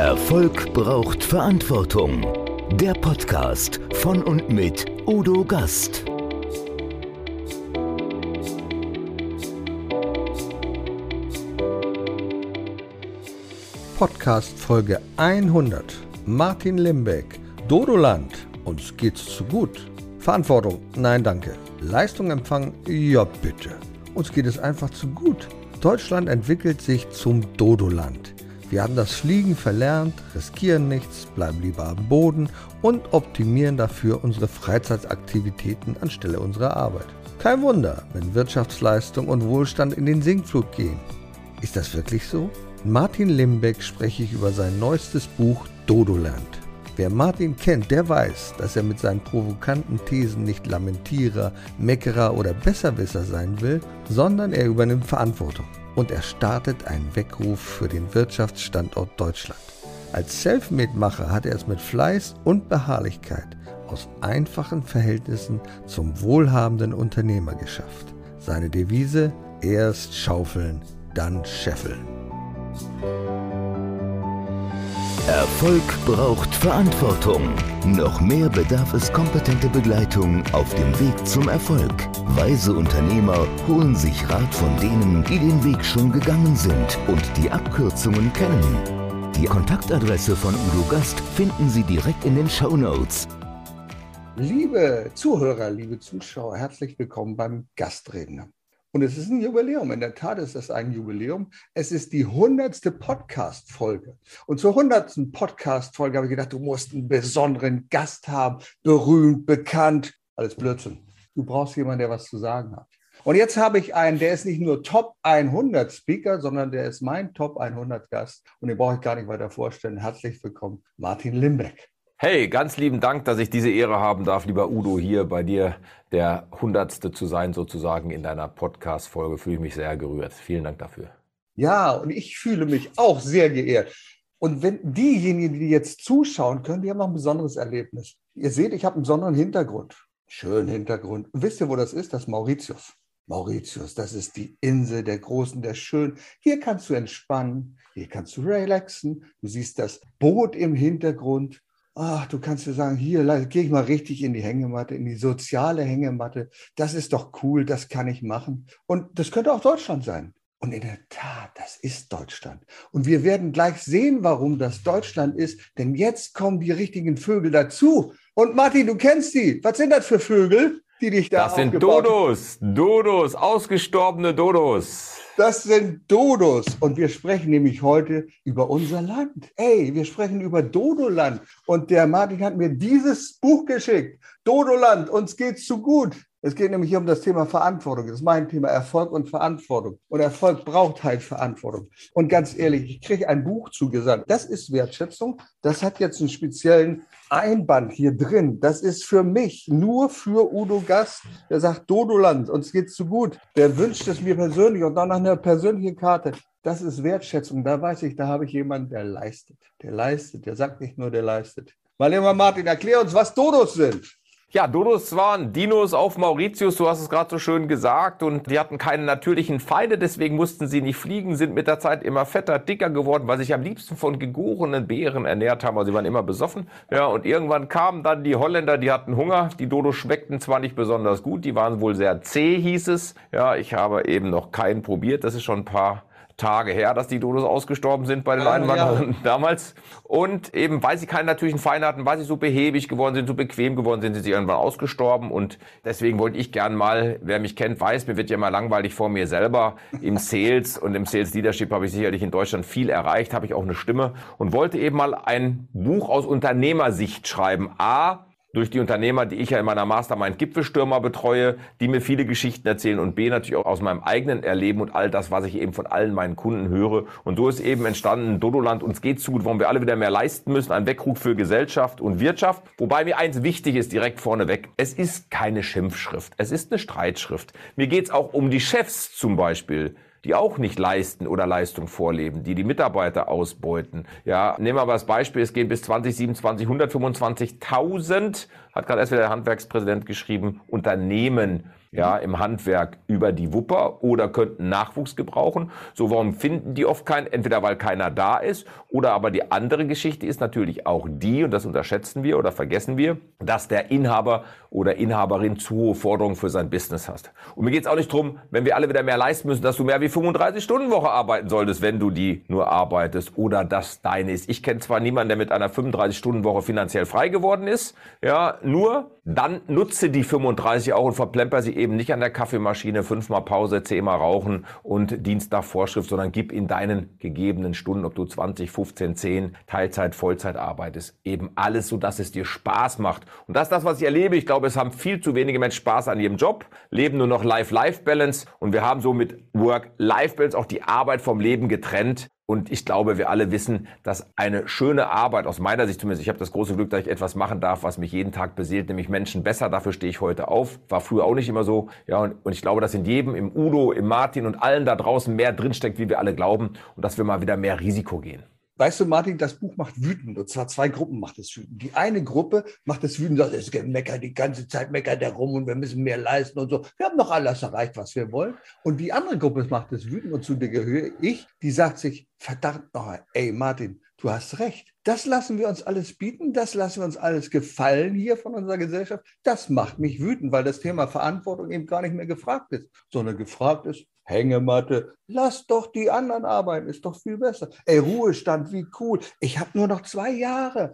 Erfolg braucht Verantwortung. Der Podcast von und mit Udo Gast. Podcast Folge 100. Martin Limbeck, Dodoland. Uns geht's zu gut. Verantwortung? Nein, danke. Leistung empfangen? Ja, bitte. Uns geht es einfach zu gut. Deutschland entwickelt sich zum Dodoland. Wir haben das Fliegen verlernt, riskieren nichts, bleiben lieber am Boden und optimieren dafür unsere Freizeitaktivitäten anstelle unserer Arbeit. Kein Wunder, wenn Wirtschaftsleistung und Wohlstand in den Sinkflug gehen. Ist das wirklich so? Martin Limbeck spreche ich über sein neuestes Buch Dodoland. Wer Martin kennt, der weiß, dass er mit seinen provokanten Thesen nicht Lamentierer, Meckerer oder Besserwisser sein will, sondern er übernimmt Verantwortung und er startet einen Weckruf für den Wirtschaftsstandort Deutschland. Als Selfmade-Macher hat er es mit Fleiß und Beharrlichkeit aus einfachen Verhältnissen zum wohlhabenden Unternehmer geschafft. Seine Devise: erst schaufeln, dann scheffeln. Erfolg braucht Verantwortung. Noch mehr bedarf es kompetente Begleitung auf dem Weg zum Erfolg. Weise Unternehmer holen sich Rat von denen, die den Weg schon gegangen sind und die Abkürzungen kennen. Die Kontaktadresse von Udo Gast finden Sie direkt in den Show Notes. Liebe Zuhörer, liebe Zuschauer, herzlich willkommen beim Gastredner. Und es ist ein Jubiläum. In der Tat ist es ein Jubiläum. Es ist die hundertste Podcast-Folge. Und zur hundertsten Podcast-Folge habe ich gedacht, du musst einen besonderen Gast haben, berühmt, bekannt. Alles Blödsinn. Du brauchst jemanden, der was zu sagen hat. Und jetzt habe ich einen, der ist nicht nur Top 100 Speaker, sondern der ist mein Top 100 Gast. Und den brauche ich gar nicht weiter vorstellen. Herzlich willkommen, Martin Limbeck. Hey, ganz lieben Dank, dass ich diese Ehre haben darf, lieber Udo, hier bei dir der Hundertste zu sein, sozusagen in deiner Podcast-Folge. Fühle ich mich sehr gerührt. Vielen Dank dafür. Ja, und ich fühle mich auch sehr geehrt. Und wenn diejenigen, die jetzt zuschauen können, die haben noch ein besonderes Erlebnis. Ihr seht, ich habe einen besonderen Hintergrund. Schönen Hintergrund. Und wisst ihr, wo das ist? Das ist Mauritius. Mauritius, das ist die Insel der Großen, der Schönen. Hier kannst du entspannen, hier kannst du relaxen. Du siehst das Boot im Hintergrund ach, du kannst dir sagen, hier gehe ich mal richtig in die Hängematte, in die soziale Hängematte. Das ist doch cool, das kann ich machen. Und das könnte auch Deutschland sein. Und in der Tat, das ist Deutschland. Und wir werden gleich sehen, warum das Deutschland ist, denn jetzt kommen die richtigen Vögel dazu. Und Martin, du kennst die. Was sind das für Vögel, die dich da Das sind Dodos, Dodos, ausgestorbene Dodos. Das sind Dodos. Und wir sprechen nämlich heute über unser Land. Ey, wir sprechen über Dodoland. Und der Martin hat mir dieses Buch geschickt. Dodoland, uns geht's zu gut. Es geht nämlich hier um das Thema Verantwortung. Das ist mein Thema Erfolg und Verantwortung. Und Erfolg braucht halt Verantwortung. Und ganz ehrlich, ich kriege ein Buch zugesandt. Das ist Wertschätzung. Das hat jetzt einen speziellen Einband hier drin. Das ist für mich, nur für Udo Gast, der sagt, Dodoland, uns geht's zu gut. Der wünscht es mir persönlich und dann nach einer persönlichen Karte. Das ist Wertschätzung. Da weiß ich, da habe ich jemanden, der leistet. Der leistet. Der sagt nicht nur, der leistet. Mal lieber Martin, erklär uns, was Dodos sind. Ja, Dodos waren Dinos auf Mauritius, du hast es gerade so schön gesagt, und die hatten keine natürlichen Feinde, deswegen mussten sie nicht fliegen, sind mit der Zeit immer fetter, dicker geworden, weil sie sich am liebsten von gegorenen Beeren ernährt haben, also sie waren immer besoffen. Ja, und irgendwann kamen dann die Holländer, die hatten Hunger, die Dodos schmeckten zwar nicht besonders gut, die waren wohl sehr zäh, hieß es. Ja, ich habe eben noch keinen probiert, das ist schon ein paar Tage her, dass die Dodos ausgestorben sind bei den ja, Einwanderern ja. damals. Und eben, weil sie keine natürlichen Feinde hatten, weil sie so behäbig geworden sind, so bequem geworden sind, sind sie irgendwann ausgestorben. Und deswegen wollte ich gern mal, wer mich kennt, weiß, mir wird ja mal langweilig vor mir selber. Im Sales und im Sales Leadership habe ich sicherlich in Deutschland viel erreicht, habe ich auch eine Stimme und wollte eben mal ein Buch aus Unternehmersicht schreiben. A, durch die Unternehmer, die ich ja in meiner Mastermind Gipfelstürmer betreue, die mir viele Geschichten erzählen und B natürlich auch aus meinem eigenen Erleben und all das, was ich eben von allen meinen Kunden höre. Und so ist eben entstanden Dodoland, uns geht zu gut, warum wir alle wieder mehr leisten müssen, ein Weckruf für Gesellschaft und Wirtschaft. Wobei mir eins wichtig ist, direkt vorneweg, es ist keine Schimpfschrift, es ist eine Streitschrift. Mir geht's auch um die Chefs zum Beispiel die auch nicht leisten oder Leistung vorleben, die die Mitarbeiter ausbeuten. Ja, nehmen wir mal das Beispiel, es gehen bis 2027 125.000, hat gerade erst wieder der Handwerkspräsident geschrieben, Unternehmen ja, im Handwerk über die Wupper oder könnten Nachwuchs gebrauchen. So, warum finden die oft keinen? Entweder weil keiner da ist oder aber die andere Geschichte ist natürlich auch die, und das unterschätzen wir oder vergessen wir, dass der Inhaber oder Inhaberin zu hohe Forderungen für sein Business hast. Und mir geht es auch nicht drum, wenn wir alle wieder mehr leisten müssen, dass du mehr wie 35 Stunden Woche arbeiten solltest, wenn du die nur arbeitest oder dass deine ist. Ich kenne zwar niemanden, der mit einer 35 Stunden Woche finanziell frei geworden ist, ja, nur dann nutze die 35 auch und verplemper sie eben nicht an der Kaffeemaschine, fünfmal Pause, zehnmal rauchen und Dienst nach Vorschrift, sondern gib in deinen gegebenen Stunden, ob du 20, 15, 10, Teilzeit, Vollzeit arbeitest, eben alles, so dass es dir Spaß macht. Und das ist das, was ich erlebe. Ich glaube, es haben viel zu wenige Menschen Spaß an ihrem Job, leben nur noch Life-Life-Balance und wir haben so mit Work-Life-Balance auch die Arbeit vom Leben getrennt. Und ich glaube, wir alle wissen, dass eine schöne Arbeit, aus meiner Sicht zumindest, ich habe das große Glück, dass ich etwas machen darf, was mich jeden Tag beseelt, nämlich Menschen besser. Dafür stehe ich heute auf. War früher auch nicht immer so. Ja, und, und ich glaube, dass in jedem, im Udo, im Martin und allen da draußen mehr drinsteckt, wie wir alle glauben. Und dass wir mal wieder mehr Risiko gehen. Weißt du, Martin, das Buch macht wütend. Und zwar zwei Gruppen macht es wütend. Die eine Gruppe macht es wütend, sagt, es meckert die ganze Zeit, meckert der rum und wir müssen mehr leisten und so. Wir haben doch alles erreicht, was wir wollen. Und die andere Gruppe macht es wütend und zu der gehöre ich, die sagt sich, verdammt nochmal, ey Martin, du hast recht. Das lassen wir uns alles bieten, das lassen wir uns alles gefallen hier von unserer Gesellschaft. Das macht mich wütend, weil das Thema Verantwortung eben gar nicht mehr gefragt ist, sondern gefragt ist, Hängematte, lass doch die anderen arbeiten, ist doch viel besser. Ey, Ruhestand, wie cool. Ich habe nur noch zwei Jahre.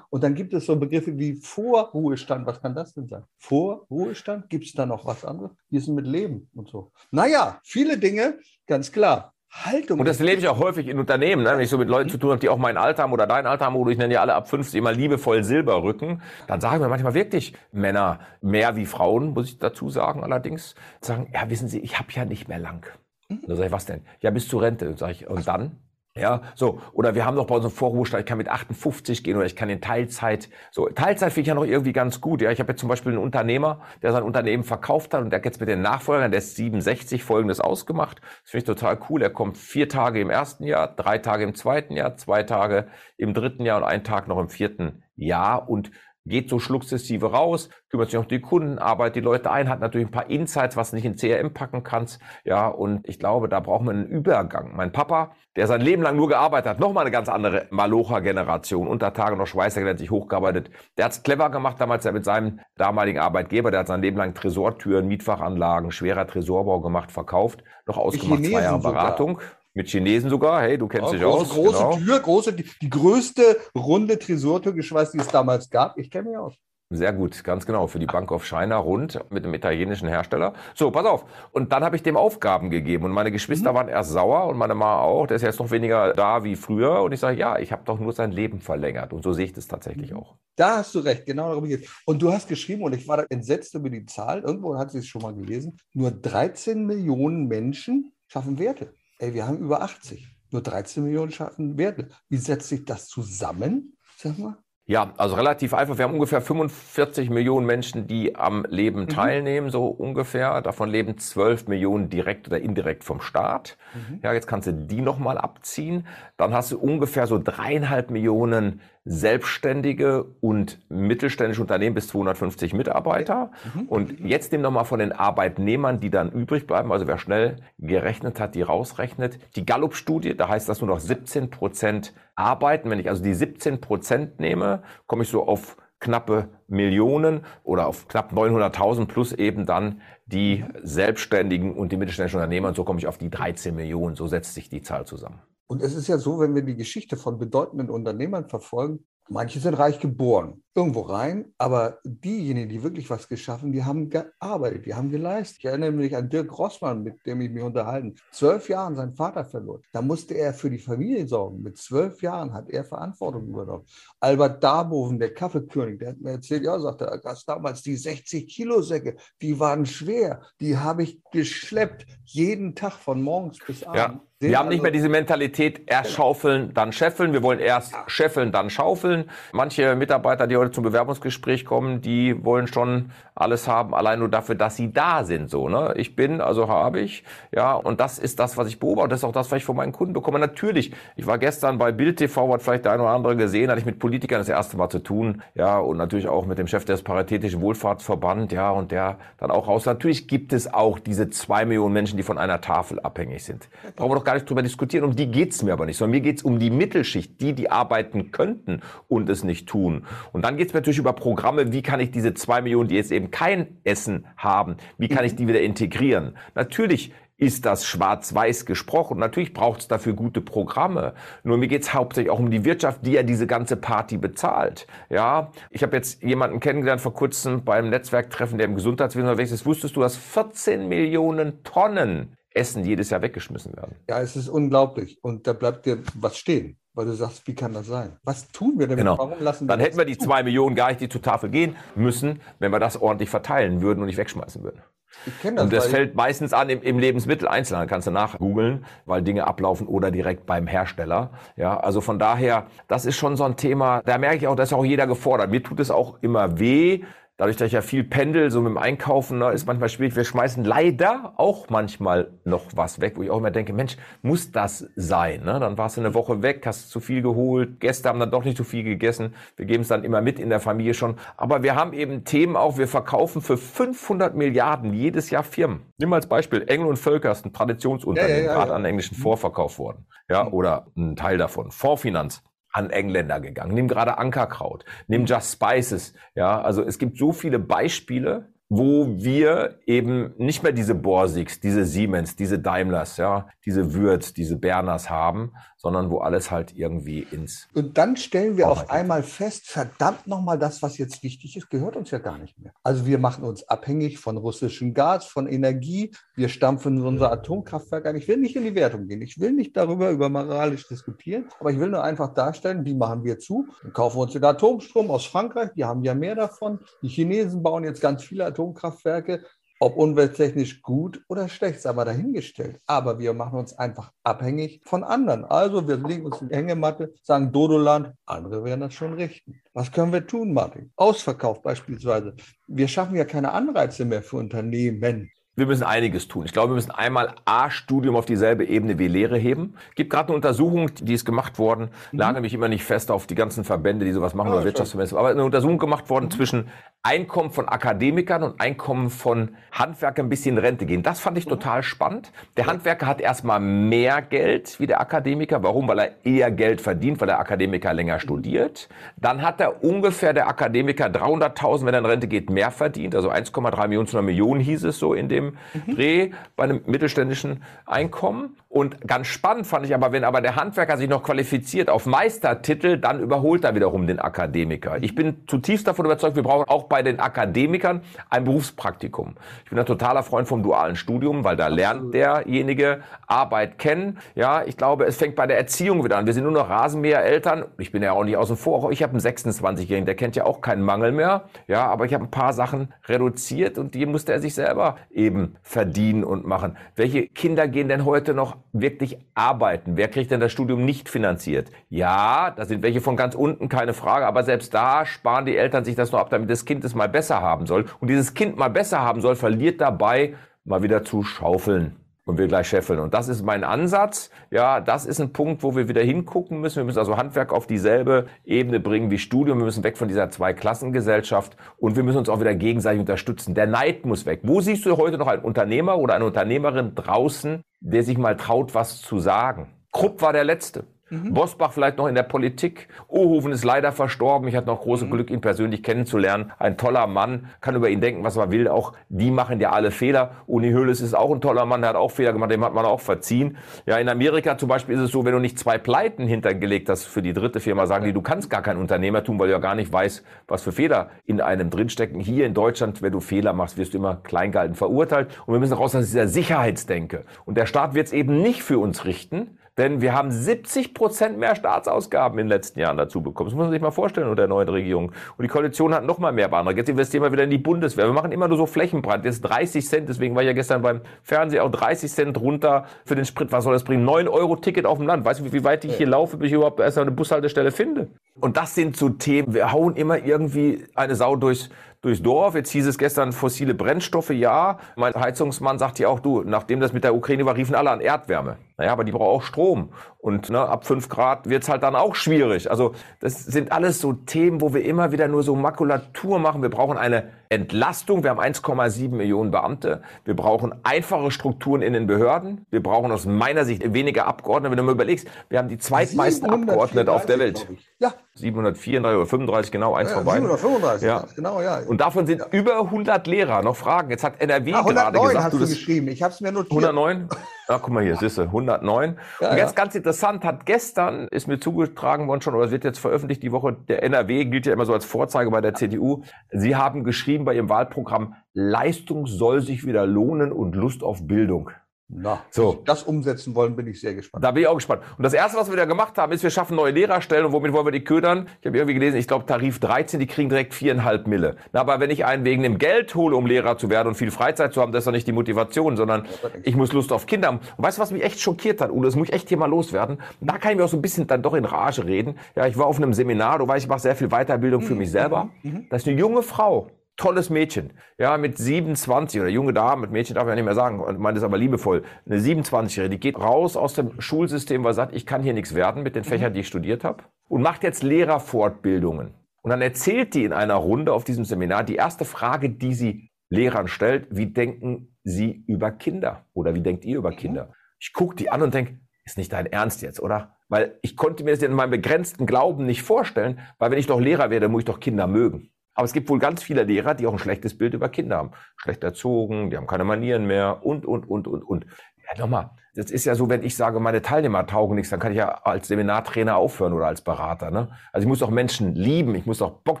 Und dann gibt es so Begriffe wie Vorruhestand. Was kann das denn sein? Vorruhestand? Gibt es da noch was anderes? Ist es mit Leben und so? Naja, viele Dinge, ganz klar. Haltung. Und das erlebe ich auch häufig in Unternehmen, ne? wenn ich so mit Leuten zu tun habe, die auch mein Alter haben oder dein Alter haben, oder ich nenne ja alle ab 50 immer liebevoll Silberrücken, dann sagen wir manchmal wirklich Männer, mehr wie Frauen, muss ich dazu sagen allerdings, sagen, ja, wissen Sie, ich habe ja nicht mehr lang. Mhm. Da sage ich, was denn? Ja, bis zur Rente. Sag ich, und dann? Ja, so. Oder wir haben noch bei unserem Vorruhestand, ich kann mit 58 gehen oder ich kann in Teilzeit. So, Teilzeit finde ich ja noch irgendwie ganz gut. Ja, ich habe jetzt zum Beispiel einen Unternehmer, der sein Unternehmen verkauft hat und der hat jetzt mit den Nachfolgern, der ist 67, folgendes ausgemacht. Das finde ich total cool. Er kommt vier Tage im ersten Jahr, drei Tage im zweiten Jahr, zwei Tage im dritten Jahr und einen Tag noch im vierten Jahr und geht so schlucksessive raus, kümmert sich noch die Kunden, arbeitet die Leute ein, hat natürlich ein paar Insights, was du nicht in CRM packen kannst. Ja, und ich glaube, da brauchen wir einen Übergang. Mein Papa, der sein Leben lang nur gearbeitet hat, nochmal eine ganz andere Malocha-Generation, unter Tage noch Schweißer gelernt, sich hochgearbeitet. Der hat's clever gemacht damals ja mit seinem damaligen Arbeitgeber, der hat sein Leben lang Tresortüren, Mietfachanlagen, schwerer Tresorbau gemacht, verkauft, noch ausgemacht, zwei Jahre Beratung. Sogar. Mit Chinesen sogar, hey, du kennst ja, dich große, aus. Große genau. Tür, große, die, die größte runde Tresortür, geschweißt, die es damals gab. Ich kenne mich aus. Sehr gut, ganz genau. Für die Bank of China rund mit einem italienischen Hersteller. So, pass auf. Und dann habe ich dem Aufgaben gegeben. Und meine Geschwister mhm. waren erst sauer und meine Mama auch. Der ist jetzt noch weniger da wie früher. Und ich sage, ja, ich habe doch nur sein Leben verlängert. Und so sehe ich das tatsächlich mhm. auch. Da hast du recht, genau darum geht Und du hast geschrieben, und ich war entsetzt über die Zahl, irgendwo hat sie es schon mal gelesen, nur 13 Millionen Menschen schaffen Werte. Ey, wir haben über 80 nur 13 Millionen schaffen Werte. Wie setzt sich das zusammen? Sag mal. Ja, also relativ einfach. Wir haben ungefähr 45 Millionen Menschen, die am Leben mhm. teilnehmen, so ungefähr. Davon leben 12 Millionen direkt oder indirekt vom Staat. Mhm. Ja, jetzt kannst du die nochmal abziehen. Dann hast du ungefähr so dreieinhalb Millionen selbstständige und mittelständische Unternehmen bis 250 Mitarbeiter. Mhm. Und jetzt nehmen wir mal von den Arbeitnehmern, die dann übrig bleiben, also wer schnell gerechnet hat, die rausrechnet. Die Gallup-Studie, da heißt das nur noch 17 Prozent arbeiten. Wenn ich also die 17 Prozent nehme, komme ich so auf knappe Millionen oder auf knapp 900.000 plus eben dann die Selbstständigen und die mittelständischen Unternehmer. Und so komme ich auf die 13 Millionen. So setzt sich die Zahl zusammen. Und es ist ja so, wenn wir die Geschichte von bedeutenden Unternehmern verfolgen, manche sind reich geboren, irgendwo rein, aber diejenigen, die wirklich was geschaffen, die haben gearbeitet, die haben geleistet. Ich erinnere mich an Dirk Rossmann, mit dem ich mich unterhalten. Zwölf Jahren seinen Vater verloren. Da musste er für die Familie sorgen. Mit zwölf Jahren hat er Verantwortung übernommen. Albert Darboven, der Kaffeekönig, der hat mir erzählt, ja, sagte er, das damals die 60 Kilo Säcke, die waren schwer, die habe ich geschleppt, jeden Tag von morgens bis abends. Ja. Wir haben nicht mehr diese Mentalität, erst schaufeln, dann scheffeln. Wir wollen erst scheffeln, dann schaufeln. Manche Mitarbeiter, die Leute zum Bewerbungsgespräch kommen, die wollen schon alles haben, allein nur dafür, dass sie da sind. So, ne? Ich bin, also habe ich, ja, und das ist das, was ich beobachte. Das ist auch das, was ich von meinen Kunden bekomme. Natürlich, ich war gestern bei Bild TV, hat vielleicht der eine oder andere gesehen, hatte ich mit Politikern das erste Mal zu tun, ja, und natürlich auch mit dem Chef des Paritätischen Wohlfahrtsverband, ja, und der dann auch raus. Natürlich gibt es auch diese zwei Millionen Menschen, die von einer Tafel abhängig sind. Brauchen wir doch gar nicht drüber diskutieren. Um die geht's mir aber nicht, sondern mir geht's um die Mittelschicht, die, die arbeiten könnten und es nicht tun. Und dann geht's mir natürlich über Programme, wie kann ich diese zwei Millionen, die jetzt eben kein Essen haben, wie kann ich die wieder integrieren? Natürlich ist das schwarz-weiß gesprochen. Natürlich braucht es dafür gute Programme. Nur mir geht es hauptsächlich auch um die Wirtschaft, die ja diese ganze Party bezahlt. Ja, ich habe jetzt jemanden kennengelernt vor kurzem beim Netzwerktreffen, der im Gesundheitswesen unterwegs ist. Wusstest du, dass 14 Millionen Tonnen Essen jedes Jahr weggeschmissen werden? Ja, es ist unglaublich. Und da bleibt dir was stehen weil du sagst, wie kann das sein? Was tun wir denn? Genau. Warum lassen wir Dann hätten wir die zwei Millionen gar nicht, die zur Tafel gehen müssen, wenn wir das ordentlich verteilen würden und nicht wegschmeißen würden. Ich kenne das. Und das fällt meistens an im, im Lebensmitteleinzelhandel, kannst du nachgoogeln, weil Dinge ablaufen oder direkt beim Hersteller. Ja, also von daher, das ist schon so ein Thema, da merke ich auch, da ist auch jeder gefordert. Mir tut es auch immer weh, Dadurch, dass ich ja viel pendel, so mit dem Einkaufen, ne, ist manchmal schwierig. Wir schmeißen leider auch manchmal noch was weg, wo ich auch immer denke, Mensch, muss das sein? Ne? Dann warst du eine Woche weg, hast zu viel geholt, Gäste haben dann doch nicht so viel gegessen. Wir geben es dann immer mit in der Familie schon. Aber wir haben eben Themen auch, wir verkaufen für 500 Milliarden jedes Jahr Firmen. Nimm mal als Beispiel, Engel und Völker ist ein Traditionsunternehmen, ja, ja, ja, gerade an englischen Vorverkauf worden. Ja, oder ein Teil davon. Fondsfinanz an Engländer gegangen. Nimm gerade Ankerkraut, nimm Just Spices. Ja, also es gibt so viele Beispiele, wo wir eben nicht mehr diese Borsigs, diese Siemens, diese Daimlers, ja, diese Würz, diese Berners haben, sondern wo alles halt irgendwie ins. Und dann stellen wir auf einmal fest, verdammt nochmal, das, was jetzt wichtig ist, gehört uns ja gar nicht mehr. Also wir machen uns abhängig von russischem Gas, von Energie, wir stampfen unser Atomkraftwerk an. Ich will nicht in die Wertung gehen, ich will nicht darüber über moralisch diskutieren, aber ich will nur einfach darstellen, wie machen wir zu? Dann kaufen wir uns den Atomstrom aus Frankreich, die haben ja mehr davon. Die Chinesen bauen jetzt ganz viele Atomkraftwerke. Ob umwelttechnisch gut oder schlecht, ist aber dahingestellt. Aber wir machen uns einfach abhängig von anderen. Also wir legen uns in die Hängematte, sagen Dodoland, andere werden das schon richten. Was können wir tun, Martin? Ausverkauf beispielsweise. Wir schaffen ja keine Anreize mehr für Unternehmen, wir müssen einiges tun. Ich glaube, wir müssen einmal A-Studium auf dieselbe Ebene wie Lehre heben. Gibt gerade eine Untersuchung, die ist gemacht worden, mhm. lage mich immer nicht fest auf die ganzen Verbände, die sowas machen, oh, oder Wirtschaftssemester, aber eine Untersuchung gemacht worden mhm. zwischen Einkommen von Akademikern und Einkommen von Handwerkern bis sie in Rente gehen. Das fand ich mhm. total spannend. Der Handwerker hat erstmal mehr Geld wie der Akademiker. Warum? Weil er eher Geld verdient, weil der Akademiker länger studiert. Dann hat er ungefähr der Akademiker 300.000, wenn er in Rente geht, mehr verdient. Also 1,3 Millionen zu einer Million hieß es so in dem mhm. Dreh bei einem mittelständischen Einkommen. Und ganz spannend fand ich aber, wenn aber der Handwerker sich noch qualifiziert auf Meistertitel, dann überholt er wiederum den Akademiker. Ich bin zutiefst davon überzeugt, wir brauchen auch bei den Akademikern ein Berufspraktikum. Ich bin ein totaler Freund vom dualen Studium, weil da lernt derjenige Arbeit kennen. Ja, ich glaube, es fängt bei der Erziehung wieder an. Wir sind nur noch Rasenmähereltern. Ich bin ja auch nicht außen vor. Ich habe einen 26-Jährigen, der kennt ja auch keinen Mangel mehr. Ja, aber ich habe ein paar Sachen reduziert und die musste er sich selber eben verdienen und machen. Welche Kinder gehen denn heute noch wirklich arbeiten. Wer kriegt denn das Studium nicht finanziert? Ja, da sind welche von ganz unten, keine Frage, aber selbst da sparen die Eltern sich das nur ab, damit das Kind es mal besser haben soll. Und dieses Kind mal besser haben soll, verliert dabei mal wieder zu schaufeln und will gleich scheffeln. Und das ist mein Ansatz. Ja, das ist ein Punkt, wo wir wieder hingucken müssen. Wir müssen also Handwerk auf dieselbe Ebene bringen wie Studium. Wir müssen weg von dieser Zweiklassengesellschaft und wir müssen uns auch wieder gegenseitig unterstützen. Der Neid muss weg. Wo siehst du heute noch einen Unternehmer oder eine Unternehmerin draußen, der sich mal traut, was zu sagen? Krupp war der Letzte. Mhm. Bosbach vielleicht noch in der Politik. Ohoven ist leider verstorben. Ich hatte noch große mhm. Glück, ihn persönlich kennenzulernen. Ein toller Mann, kann über ihn denken, was man will. Auch die machen ja alle Fehler. Uni Höhles ist auch ein toller Mann, der hat auch Fehler gemacht, dem hat man auch verziehen. Ja, in Amerika zum Beispiel ist es so, wenn du nicht zwei Pleiten hintergelegt hast für die dritte Firma, sagen die, du kannst gar kein Unternehmer tun, weil du ja gar nicht weißt, was für Fehler in einem drinstecken. Hier in Deutschland, wenn du Fehler machst, wirst du immer klein gehalten, verurteilt. Und wir müssen raus aus dieser Sicherheitsdenke. Und der Staat wird es eben nicht für uns richten, denn wir haben 70 Prozent mehr Staatsausgaben in den letzten Jahren dazu bekommen. Das muss man sich mal vorstellen unter der neuen Regierung. Und die Koalition hat noch mal mehr beantragt. Jetzt investieren wir wieder in die Bundeswehr. Wir machen immer nur so Flächenbrand. Jetzt 30 Cent. Deswegen war ich ja gestern beim Fernsehen auch 30 Cent runter für den Sprit. Was soll das bringen? 9 Euro Ticket auf dem Land. Weißt du, wie weit ich hier laufe, bis ich überhaupt erst eine Bushaltestelle finde? Und das sind so Themen, wir hauen immer irgendwie eine Sau durchs, durchs Dorf. Jetzt hieß es gestern fossile Brennstoffe, ja. Mein Heizungsmann sagt ja auch, du, nachdem das mit der Ukraine war, riefen alle an Erdwärme. Naja, aber die braucht auch Strom. Und ne, ab fünf Grad wird's halt dann auch schwierig. Also das sind alles so Themen, wo wir immer wieder nur so Makulatur machen. Wir brauchen eine Entlastung. Wir haben 1,7 Millionen Beamte. Wir brauchen einfache Strukturen in den Behörden. Wir brauchen aus meiner Sicht weniger Abgeordnete. Wenn du mal überlegst, wir haben die zweitmeisten Abgeordnete auf der Welt. Ja. 734 oder 35, genau, eins ja, vorbei. 735, ja. genau, ja. Und davon sind über 100 Lehrer. Noch Fragen. Jetzt hat NRW ja, gerade gesagt, hast du das geschrieben. Ich habe es mir notiert. 109? Ach, guck mal hier, siehst du, 109. Ja, und jetzt ja. ganz interessant, hat gestern, ist mir zugetragen worden schon, oder es wird jetzt veröffentlicht die Woche, der NRW gilt ja immer so als Vorzeige bei der CDU. Sie haben geschrieben bei ihrem Wahlprogramm, Leistung soll sich wieder lohnen und Lust auf Bildung. Na, so. das umsetzen wollen, bin ich sehr gespannt. Da bin ich auch gespannt. Und das Erste, was wir da gemacht haben, ist, wir schaffen neue Lehrerstellen. Und womit wollen wir die ködern? Ich habe irgendwie gelesen, ich glaube Tarif 13, die kriegen direkt viereinhalb Mille. Na, aber wenn ich einen wegen dem Geld hole, um Lehrer zu werden und viel Freizeit zu haben, das ist doch nicht die Motivation, sondern ich muss Lust auf Kinder haben. Und weißt du, was mich echt schockiert hat? Udo, das muss ich echt hier mal loswerden. Da kann ich mir auch so ein bisschen dann doch in Rage reden. Ja, ich war auf einem Seminar, du weißt, ich mache sehr viel Weiterbildung für mhm. mich selber. Mhm. mhm. Das ist eine junge Frau, tolles Mädchen, ja, mit 27 oder junge Dame, mit Mädchen darf ich ja nicht mehr sagen, und meine das aber liebevoll, eine 27-Jährige, die geht raus aus dem Schulsystem, weil sie sagt, ich kann hier nichts werden mit den Fächern, die ich studiert habe und macht jetzt Lehrerfortbildungen. Und dann erzählt die in einer Runde auf diesem Seminar die erste Frage, die sie Lehrern stellt, wie denken sie über Kinder oder wie denkt ihr über mhm. Kinder? Ich gucke die an und denke, ist nicht dein Ernst jetzt, oder? Weil ich konnte mir das in meinem begrenzten Glauben nicht vorstellen, weil wenn ich doch Lehrer werde, muss ich doch Kinder mögen. Aber es gibt wohl ganz viele Lehrer, die auch ein schlechtes Bild über Kinder haben. Schlecht erzogen, die haben keine Manieren mehr und, und, und, und, und. Ja, nochmal, das ist ja so, wenn ich sage, meine Teilnehmer taugen nichts, dann kann ich ja als Seminartrainer aufhören oder als Berater. Ne? Also ich muss auch Menschen lieben, ich muss auch Bock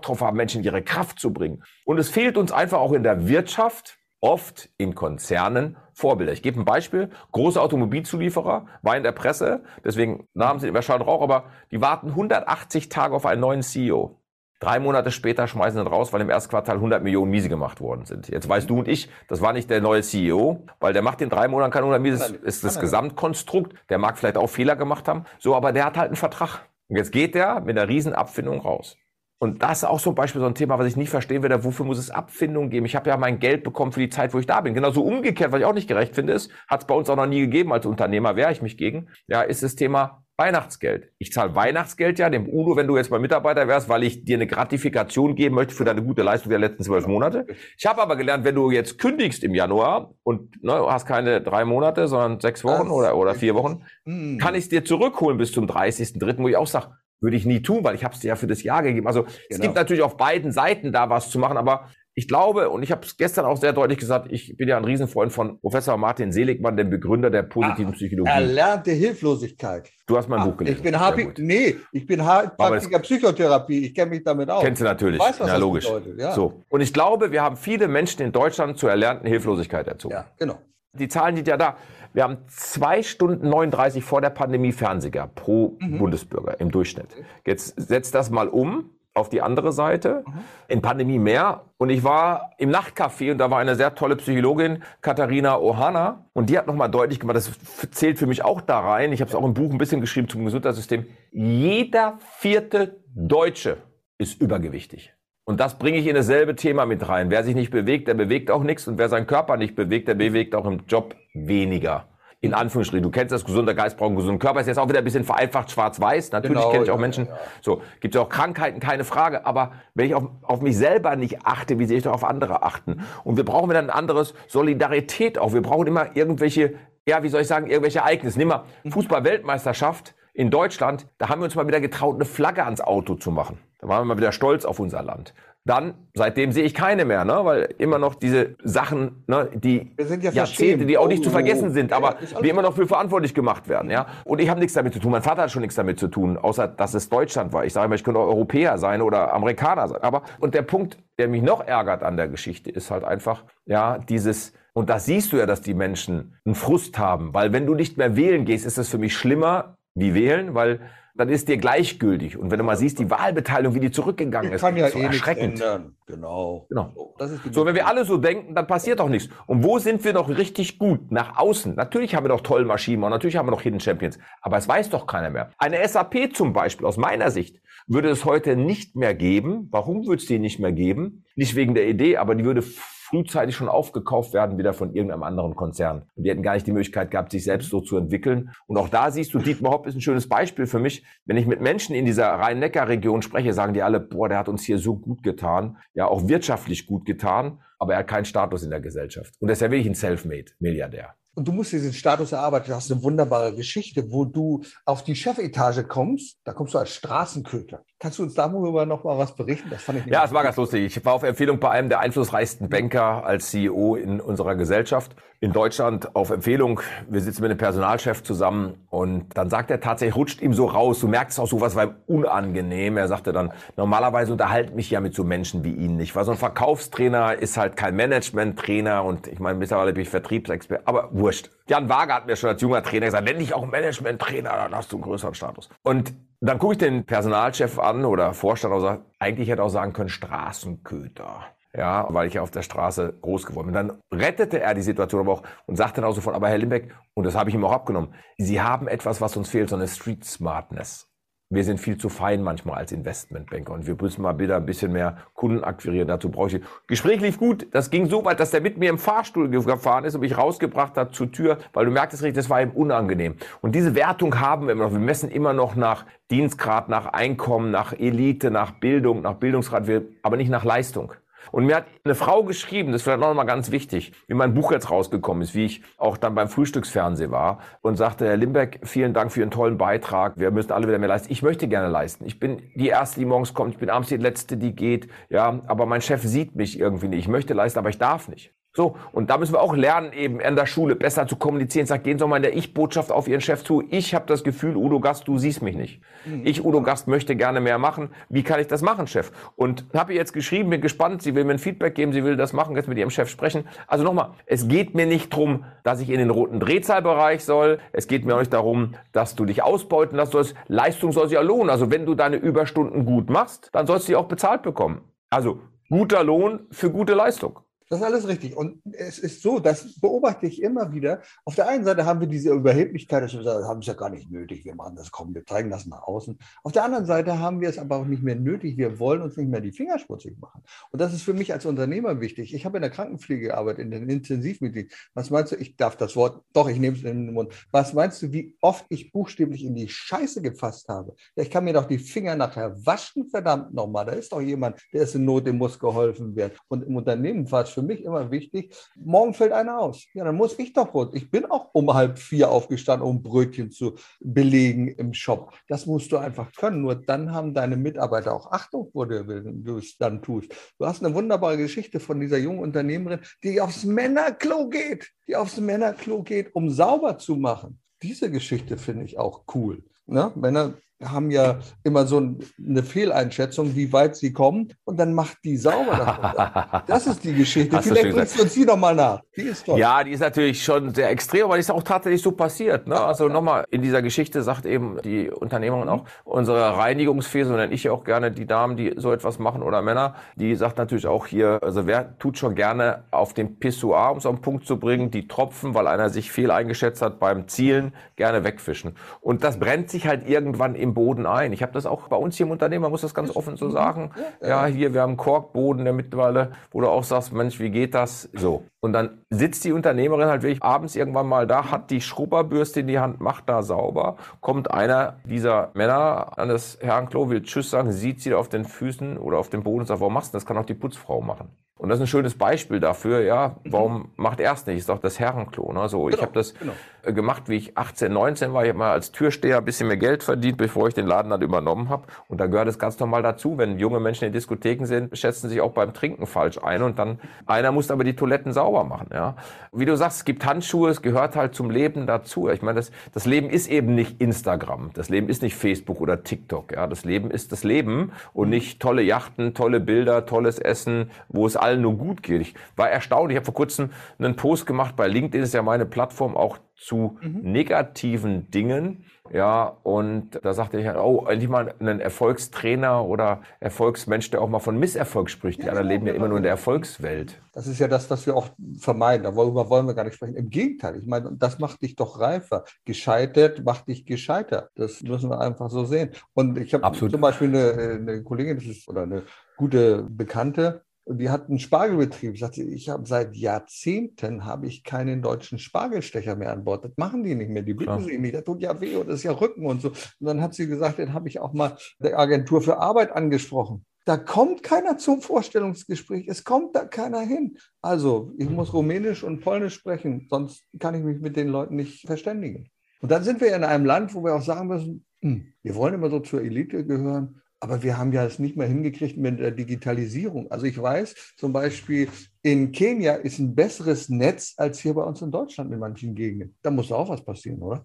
drauf haben, Menschen in ihre Kraft zu bringen. Und es fehlt uns einfach auch in der Wirtschaft, oft in Konzernen, Vorbilder. Ich gebe ein Beispiel. Große Automobilzulieferer, war in der Presse, deswegen Namen sind immer Schall und Rauch, aber die warten 180 Tage auf einen neuen CEO. Drei Monate später schmeißen sie ihn raus, weil im ersten Quartal 100 Millionen Miese gemacht worden sind. Jetzt weißt du und ich, das war nicht der neue CEO, weil der macht in drei Monaten keine 100 Miese. Das ist das Gesamtkonstrukt. Der mag vielleicht auch Fehler gemacht haben. So, aber der hat halt einen Vertrag. Und jetzt geht der mit einer riesen Abfindung raus. Und das ist auch zum Beispiel so ein Thema, was ich nicht verstehen werde. Wofür muss es Abfindungen geben? Ich habe ja mein Geld bekommen für die Zeit, wo ich da bin. Genauso umgekehrt, was ich auch nicht gerecht finde, ist, hat es bei uns auch noch nie gegeben als Unternehmer, wehre ich mich gegen, ja, ist das Thema Weihnachtsgeld. Ich zahle Weihnachtsgeld ja dem Udo, wenn du jetzt mal Mitarbeiter wärst, weil ich dir eine Gratifikation geben möchte für deine gute Leistung der letzten zwölf Monate. Ich habe aber gelernt, wenn du jetzt kündigst im Januar und ne, hast keine drei Monate, sondern sechs Wochen oder, oder vier Wochen, hm. kann ich es dir zurückholen bis zum 30.3., wo ich auch sage, würde ich nie tun, weil ich habe es dir ja für das Jahr gegeben. Also genau. es gibt natürlich auf beiden Seiten da was zu machen, aber ich glaube, und ich habe es gestern auch sehr deutlich gesagt, ich bin ja ein Riesenfreund von Professor Martin Seligmann, dem Begründer der positiven Ach, Psychologie. Erlernte Hilflosigkeit. Du hast mein Ach, Buch gelesen. Ich bin Happy, nee, ich bin Praktiker Psychotherapie. Ich kenne mich damit aus. Kennst du natürlich. Weiß, was ja, logisch. Ja. So. Und ich glaube, wir haben viele Menschen in Deutschland zur erlernten Hilflosigkeit erzogen. Ja, genau. Die Zahlen sind ja da. Wir haben zwei Stunden 39 vor der Pandemie Fernseher pro mhm. Bundesbürger im Durchschnitt. Jetzt setzt das mal um auf die andere Seite, mhm. in Pandemie mehr. Und ich war im Nachtcafé und da war eine sehr tolle Psychologin, Katharina Ohana, und die hat nochmal deutlich gemacht, das zählt für mich auch da rein, ich habe es auch im Buch ein bisschen geschrieben zum Gesundheitssystem, jeder vierte Deutsche ist übergewichtig. Und das bringe ich in dasselbe Thema mit rein. Wer sich nicht bewegt, der bewegt auch nichts. Und wer seinen Körper nicht bewegt, der bewegt auch im Job weniger in Anführungsstrichen, du kennst das, gesunder Geist braucht einen gesunden Körper, ist jetzt auch wieder ein bisschen vereinfacht schwarz-weiß. Natürlich genau, kenne ich auch Menschen, ja, ja. so, gibt es auch Krankheiten, keine Frage, aber wenn ich auf, auf mich selber nicht achte, wie sehe ich doch auf andere achten? Und wir brauchen wieder ein anderes Solidarität auch. Wir brauchen immer irgendwelche, ja, wie soll ich sagen, irgendwelche Ereignisse. Nimm mal Fußball-Weltmeisterschaft in Deutschland, da haben wir uns mal wieder getraut, eine Flagge ans Auto zu machen. Da waren wir mal wieder stolz auf unser Land dann seitdem sehe ich keine mehr, ne? weil immer noch diese Sachen, ne, die ja Jahrzehnte, die auch nicht oh, zu vergessen sind, aber ja, die immer noch für verantwortlich gemacht werden. Ja? Und ich habe nichts damit zu tun. Mein Vater hat schon nichts damit zu tun, außer dass es Deutschland war. Ich sage immer, ich könnte auch Europäer sein oder Amerikaner sein. Aber und der Punkt, der mich noch ärgert an der Geschichte, ist halt einfach, ja, dieses und da siehst du ja, dass die Menschen einen Frust haben, weil wenn du nicht mehr wählen gehst, ist es für mich schlimmer, wie wählen, weil dann ist dir gleichgültig. Und wenn du mal siehst, die Wahlbeteiligung, wie die zurückgegangen Ich ist, kann ja so eh erschreckend. ändern. Genau. Genau. So, das ist die So, wenn wir alle so denken, dann passiert doch nichts. Und wo sind wir noch richtig gut? Nach außen. Natürlich haben wir doch tolle Maschinen und natürlich haben wir noch Hidden Champions. Aber es weiß doch keiner mehr. Eine SAP zum Beispiel, aus meiner Sicht, würde es heute nicht mehr geben. Warum würde es die nicht mehr geben? Nicht wegen der Idee, aber die würde frühzeitig schon aufgekauft werden, wieder von irgendeinem anderen Konzern. Und die hätten gar nicht die Möglichkeit gehabt, sich selbst so zu entwickeln. Und auch da siehst du, Dietmar Hopp ist ein schönes Beispiel für mich. Wenn ich mit Menschen in dieser Rhein-Neckar-Region spreche, sagen die alle, boah, der hat uns hier so gut getan, ja, auch wirtschaftlich gut getan, aber er hat keinen Status in der Gesellschaft. Und ist ja wirklich ein Selfmade-Milliardär. Und du musst diesen Status erarbeiten. Du hast eine wunderbare Geschichte, wo du auf die Chefetage kommst. Da kommst du als Straßenköter. Kannst du uns darüber noch mal was berichten? Das fand ich Ja, es war ganz lustig. Ich war auf Empfehlung bei einem der einflussreichsten Banker als CEO in unserer Gesellschaft in Deutschland auf Empfehlung. Wir sitzen mit dem Personalchef zusammen und dann sagt er tatsächlich, rutscht ihm so raus. Du merkst auch sowas war ihm unangenehm. Er sagte dann, normalerweise unterhalte mich ja mit so Menschen wie Ihnen nicht, weil so ein Verkaufstrainer ist halt kein Management-Trainer und ich meine, mittlerweile bin ich Vertriebsexperte, aber wurscht. Jan Wager hat mir schon als junger Trainer gesagt, nenn dich auch Management-Trainer, dann hast du einen größeren Status. Und dann gucke ich den Personalchef an oder Vorstand und sage, eigentlich hätte er auch sagen können, Straßenköter. Ja, weil ich ja auf der Straße groß geworden bin. Dann rettete er die Situation aber auch und sagte dann auch sofort, aber Herr Limbeck, und das habe ich ihm auch abgenommen, Sie haben etwas, was uns fehlt, so eine Street Smartness. Wir sind viel zu fein manchmal als Investmentbanker und wir müssen mal wieder ein bisschen mehr Kunden akquirieren. Dazu brauche ich. Gespräch lief gut. Das ging so weit, dass der mit mir im Fahrstuhl gefahren ist und mich rausgebracht hat zur Tür, weil du merktest richtig, das war ihm unangenehm. Und diese Wertung haben wir immer noch. Wir messen immer noch nach Dienstgrad, nach Einkommen, nach Elite, nach Bildung, nach Bildungsgrad, aber nicht nach Leistung. Und mir hat eine Frau geschrieben, das ist vielleicht noch mal ganz wichtig, wie mein Buch jetzt rausgekommen ist, wie ich auch dann beim Frühstücksfernsehen war und sagte, Herr Limbeck, vielen Dank für Ihren tollen Beitrag. Wir müssen alle wieder mehr leisten. Ich möchte gerne leisten. Ich bin die Erste, die morgens kommt. Ich bin abends die Letzte, die geht. Ja, aber mein Chef sieht mich irgendwie nicht. Ich möchte leisten, aber ich darf nicht. So, und da müssen wir auch lernen, eben in der Schule besser zu kommunizieren. Sag, gehen Sie mal in der Ich-Botschaft auf Ihren Chef zu. Ich habe das Gefühl, Udo Gast, du siehst mich nicht. Ich, Udo Gast, möchte gerne mehr machen. Wie kann ich das machen, Chef? Und habe ihr jetzt geschrieben, bin gespannt. Sie will mir ein Feedback geben, sie will das machen, jetzt mit ihrem Chef sprechen. Also nochmal, es geht mir nicht drum, dass ich in den roten Drehzahlbereich soll. Es geht mir auch nicht darum, dass du dich ausbeuten lassen sollst. Leistung soll sich ja lohnen. Also wenn du deine Überstunden gut machst, dann sollst du die auch bezahlt bekommen. Also guter Lohn für gute Leistung. Das ist alles richtig. Und es ist so, das beobachte ich immer wieder. Auf der einen Seite haben wir diese Überheblichkeit, dass wir sagen, wir haben es ja gar nicht nötig, wir machen das kaum, wir zeigen das nach außen. Auf der anderen Seite haben wir es aber auch nicht mehr nötig, wir wollen uns nicht mehr die Finger schmutzig machen. Und das ist für mich als Unternehmer wichtig. Ich habe in der Krankenpflege gearbeitet, in den Intensivmedizin. Was meinst du, ich darf das Wort, doch, ich nehme es in den Mund. Was meinst du, wie oft ich buchstäblich in die Scheiße gefasst habe? Ja, ich kann mir doch die Finger nachher waschen, verdammt nochmal. Da ist doch jemand, der ist in Not, dem muss geholfen werden. Und im Unternehmen es für mich immer wichtig, morgen fällt einer aus. Ja, dann muss ich doch rund. Ich bin auch um halb vier aufgestanden, um Brötchen zu belegen im Shop. Das musst du einfach können. Nur dann haben deine Mitarbeiter auch Achtung vor dir, wenn du es dann tust. Du hast eine wunderbare Geschichte von dieser jungen Unternehmerin, die aufs Männerklo geht, die aufs Männerklo geht, um sauber zu machen. Diese Geschichte finde ich auch cool. Ne? Männer haben ja immer so eine Fehleinschätzung, wie weit sie kommen, und dann macht die sauber. Das ist die Geschichte. Hast Vielleicht bringst du uns die nochmal nach. Die ist toll. Ja, die ist natürlich schon sehr extrem, aber die ist auch tatsächlich so passiert. Ne? Also nochmal, in dieser Geschichte sagt eben die Unternehmerin auch, unsere Reinigungsfee, so nenne ich ja auch gerne die Damen, die so etwas machen oder Männer, die sagt natürlich auch hier, also wer tut schon gerne auf dem Pissoir, um es auf den Punkt zu bringen, die Tropfen, weil einer sich fehl eingeschätzt hat beim Zielen, gerne wegfischen. Und das brennt sich halt irgendwann im Boden ein. Ich habe das auch bei uns hier im Unternehmen, man muss das ganz offen so sagen. Ja, hier, wir haben einen Korkboden, der mittlerweile, wo du auch sagst, Mensch, wie geht das? So. Und dann sitzt die Unternehmerin halt wirklich abends irgendwann mal da, hat die Schrubberbürste in die Hand, macht da sauber, kommt einer dieser Männer an das Herrenklo, will Tschüss sagen, sieht sie auf den Füßen oder auf dem Boden und sagt, warum machst du das? Das kann auch die Putzfrau machen. Und das ist ein schönes Beispiel dafür, ja, warum macht er es nicht? Ist doch das Herrenklo. Ne? So, ich Genau, habe das genau. äh, gemacht, wie ich 18, 19 war. Ich habe mal als Türsteher ein bisschen mehr Geld verdient, bevor ich den Laden dann übernommen habe. Und da gehört es ganz normal dazu, wenn junge Menschen in Diskotheken sind, schätzen sich auch beim Trinken falsch ein und dann einer muss aber die Toiletten sauber machen. Ja, wie du sagst, es gibt Handschuhe, es gehört halt zum Leben dazu. Ich meine, das, das Leben ist eben nicht Instagram, das Leben ist nicht Facebook oder TikTok. Ja, das Leben ist das Leben und nicht tolle Yachten, tolle Bilder, tolles Essen, wo es allen nur gut geht. Ich war erstaunt. Ich habe vor kurzem einen Post gemacht bei LinkedIn, ist ja meine Plattform auch zu negativen Dingen. Ja, und da sagte ich, oh, endlich mal einen Erfolgstrainer oder Erfolgsmensch, der auch mal von Misserfolg spricht. Die ja, anderen leben ja immer nur in der Erfolgswelt. Das ist ja das, was wir auch vermeiden. Darüber wollen wir gar nicht sprechen. Im Gegenteil, ich meine, das macht dich doch reifer. Gescheitert macht dich gescheiter. Das müssen wir einfach so sehen. Und ich habe zum Beispiel eine, eine Kollegin, das ist, oder eine gute Bekannte, und die hat einen Spargelbetrieb. Sagte, ich habe seit Jahrzehnten habe ich keinen deutschen Spargelstecher mehr an Bord. Das machen die nicht mehr. Die blicken sie nicht. Das tut ja weh und das ist ja Rücken und so. Und dann hat sie gesagt, dann habe ich auch mal der Agentur für Arbeit angesprochen. Da kommt keiner zum Vorstellungsgespräch. Es kommt da keiner hin. Also, ich muss Rumänisch und Polnisch sprechen, sonst kann ich mich mit den Leuten nicht verständigen. Und dann sind wir in einem Land, wo wir auch sagen müssen, hm, wir wollen immer so zur Elite gehören. Aber wir haben ja es nicht mehr hingekriegt mit der Digitalisierung. Also ich weiß zum Beispiel, in Kenia ist ein besseres Netz als hier bei uns in Deutschland in manchen Gegenden. Da muss auch was passieren, oder?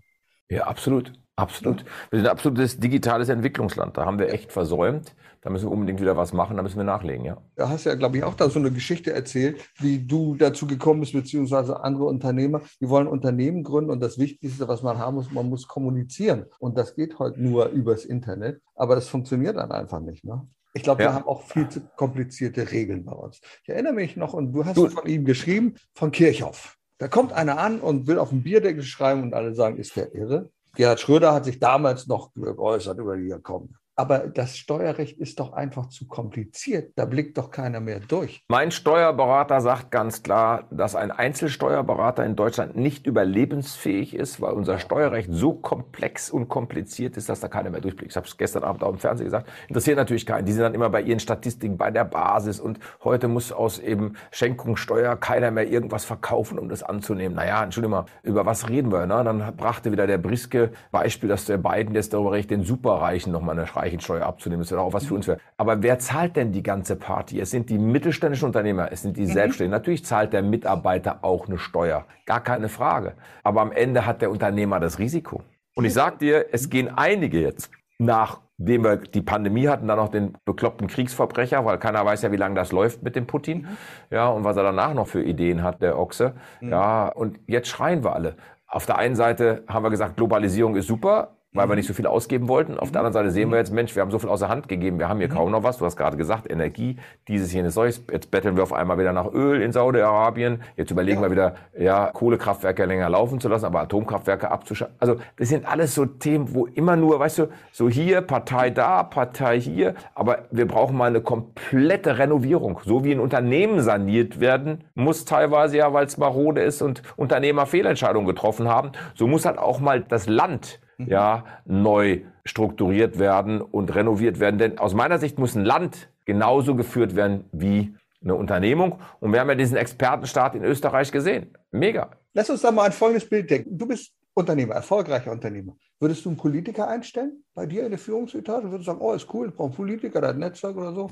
Ja, absolut. Absolut. Wir sind ein absolutes digitales Entwicklungsland. Da haben wir echt versäumt. Da müssen wir unbedingt wieder was machen. Da müssen wir nachlegen, ja. Da hast du ja, glaube ich, auch da so eine Geschichte erzählt, wie du dazu gekommen bist, beziehungsweise andere Unternehmer. Die wollen Unternehmen gründen und das Wichtigste, was man haben muss, man muss kommunizieren. Und das geht heute nur übers Internet. Aber das funktioniert dann einfach nicht, ne? Ich glaube, ja. wir haben auch viel zu komplizierte Regeln bei uns. Ich erinnere mich noch, und du hast du. von ihm geschrieben, von Kirchhoff. Da kommt einer an und will auf den Bierdeckel schreiben und alle sagen, ist der irre? Gerhard Schröder hat sich damals noch geäußert über die Komm. Aber das Steuerrecht ist doch einfach zu kompliziert. Da blickt doch keiner mehr durch. Mein Steuerberater sagt ganz klar, dass ein Einzelsteuerberater in Deutschland nicht überlebensfähig ist, weil unser Steuerrecht so komplex und kompliziert ist, dass da keiner mehr durchblickt. Ich habe es gestern Abend auch im Fernsehen gesagt. Interessiert natürlich keinen. Die sind dann immer bei ihren Statistiken bei der Basis und heute muss aus eben Schenkungssteuer keiner mehr irgendwas verkaufen, um das anzunehmen. Naja, Entschuldigung mal, über was reden wir? Ne? Dann brachte wieder der Briske Beispiel, dass der Biden jetzt darüber recht, den Superreichen nochmal eine Schreibe Reichensteuer abzunehmen. Das wäre auch was für uns wäre. Aber wer zahlt denn die ganze Party? Es sind die mittelständischen Unternehmer, es sind die mhm. Selbstständigen. Natürlich zahlt der Mitarbeiter auch eine Steuer. Gar keine Frage. Aber am Ende hat der Unternehmer das Risiko. Und ich sag dir, es gehen einige jetzt nachdem wir die Pandemie hatten, dann noch den bekloppten Kriegsverbrecher, weil keiner weiß ja, wie lange das läuft mit dem Putin. Mhm. Ja, und was er danach noch für Ideen hat, der Ochse. Mhm. Ja, und jetzt schreien wir alle. Auf der einen Seite haben wir gesagt, Globalisierung ist super, weil wir mhm. nicht so viel ausgeben wollten. Auf der anderen Seite sehen wir jetzt, Mensch, wir haben so viel außer Hand gegeben, wir haben hier mhm. kaum noch was. Du hast gerade gesagt, Energie, dieses, jenes, solches. Jetzt betteln wir auf einmal wieder nach Öl in Saudi-Arabien. Jetzt überlegen ja. wir wieder, ja, Kohlekraftwerke länger laufen zu lassen, aber Atomkraftwerke abzuschalten. Also, das sind alles so Themen, wo immer nur, weißt du, so hier, Partei da, Partei hier. Aber wir brauchen mal eine komplette Renovierung. So wie ein Unternehmen saniert werden muss teilweise ja, weil es marode ist und Unternehmer Fehlentscheidungen getroffen haben. So muss halt auch mal das Land Mhm. ja, neu strukturiert werden und renoviert werden. Denn aus meiner Sicht muss ein Land genauso geführt werden wie eine Unternehmung. Und wir haben ja diesen Expertenstaat in Österreich gesehen. Mega. Lass uns da mal ein folgendes Bild denken. Du bist Unternehmer, erfolgreicher Unternehmer. Würdest du einen Politiker einstellen bei dir in der Führungsetage? Würdest du sagen, oh, ist cool, ich brauche einen Politiker, der hat ein Netzwerk oder so?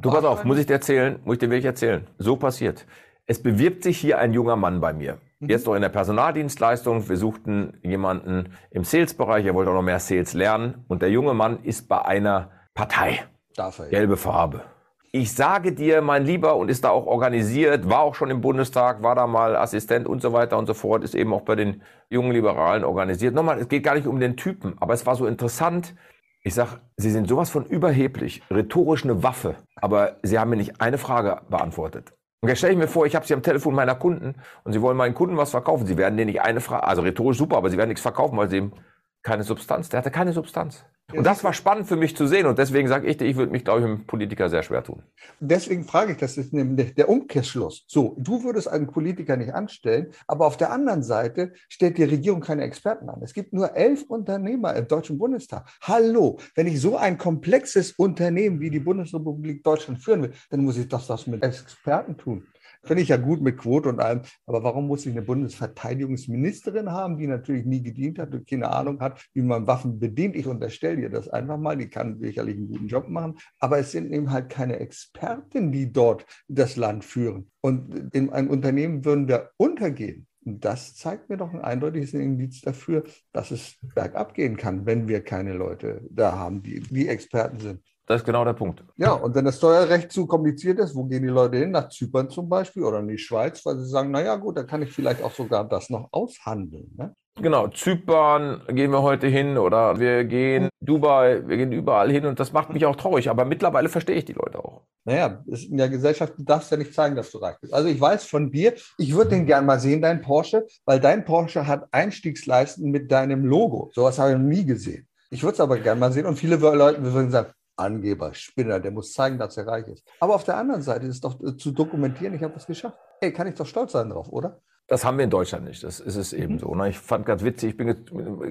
Du pass auf, muss ich dir erzählen, muss ich dir wirklich erzählen. So passiert. Es bewirbt sich hier ein junger Mann bei mir. Mhm. Jetzt noch in der Personaldienstleistung. Wir suchten jemanden im Sales-Bereich. Er wollte auch noch mehr Sales lernen. Und der junge Mann ist bei einer Partei. Darf ja. Gelbe Farbe. Ich sage dir, mein Lieber, und ist da auch organisiert, war auch schon im Bundestag, war da mal Assistent und so weiter und so fort, ist eben auch bei den jungen Liberalen organisiert. Nochmal, es geht gar nicht um den Typen, aber es war so interessant. Ich sag, Sie sind sowas von überheblich, rhetorisch eine Waffe, aber Sie haben mir nicht eine Frage beantwortet. Und jetzt stelle ich mir vor, ich habe sie am Telefon meiner Kunden und sie wollen meinen Kunden was verkaufen. Sie werden denen nicht eine Frage, also rhetorisch super, aber sie werden nichts verkaufen, weil sie eben keine Substanz. Der hatte keine Substanz. Und das war spannend für mich zu sehen. Und deswegen sage ich, ich würde mich, glaube ich, mit einem Politiker sehr schwer tun. Deswegen frage ich, das ist nämlich der Umkehrschluss. So, du würdest einen Politiker nicht anstellen, aber auf der anderen Seite stellt die Regierung keine Experten an. Es gibt nur elf Unternehmer im Deutschen Bundestag. Hallo, wenn ich so ein komplexes Unternehmen wie die Bundesrepublik Deutschland führen will, dann muss ich doch das mit Experten tun. Finde ich ja gut mit Quote und allem. Aber warum muss ich eine Bundesverteidigungsministerin haben, die natürlich nie gedient hat und keine Ahnung hat, wie man Waffen bedient? Ich unterstelle ihr das einfach mal. Die kann sicherlich einen guten Job machen. Aber es sind eben halt keine Experten, die dort das Land führen. Und in einem Unternehmen würden wir untergehen. Und das zeigt mir doch ein eindeutiges Indiz dafür, dass es bergab gehen kann, wenn wir keine Leute da haben, die, die Experten sind. Das ist genau der Punkt. Ja, und wenn das Steuerrecht zu kompliziert ist, wo gehen die Leute hin? Nach Zypern zum Beispiel oder in die Schweiz, weil sie sagen, naja gut, da kann ich vielleicht auch sogar das noch aushandeln. Ne? Genau, Zypern gehen wir heute hin oder wir gehen Dubai, wir gehen überall hin und das macht mich auch traurig. Aber mittlerweile verstehe ich die Leute auch. Naja, in der Gesellschaft, du darfst ja nicht zeigen, dass du reich bist. Also ich weiß von dir, ich würde den gern mal sehen, dein Porsche, weil dein Porsche hat Einstiegsleisten mit deinem Logo. Sowas habe ich noch nie gesehen. Ich würde es aber gern mal sehen und viele Leute würden sagen, Angeber, Spinner, der muss zeigen, dass er reich ist. Aber auf der anderen Seite ist es doch äh, zu dokumentieren, ich habe was geschafft. Ey, kann ich doch stolz sein drauf, oder? Das haben wir in Deutschland nicht. Das ist es eben mhm. so. Ne? Ich fand ganz witzig, ich bin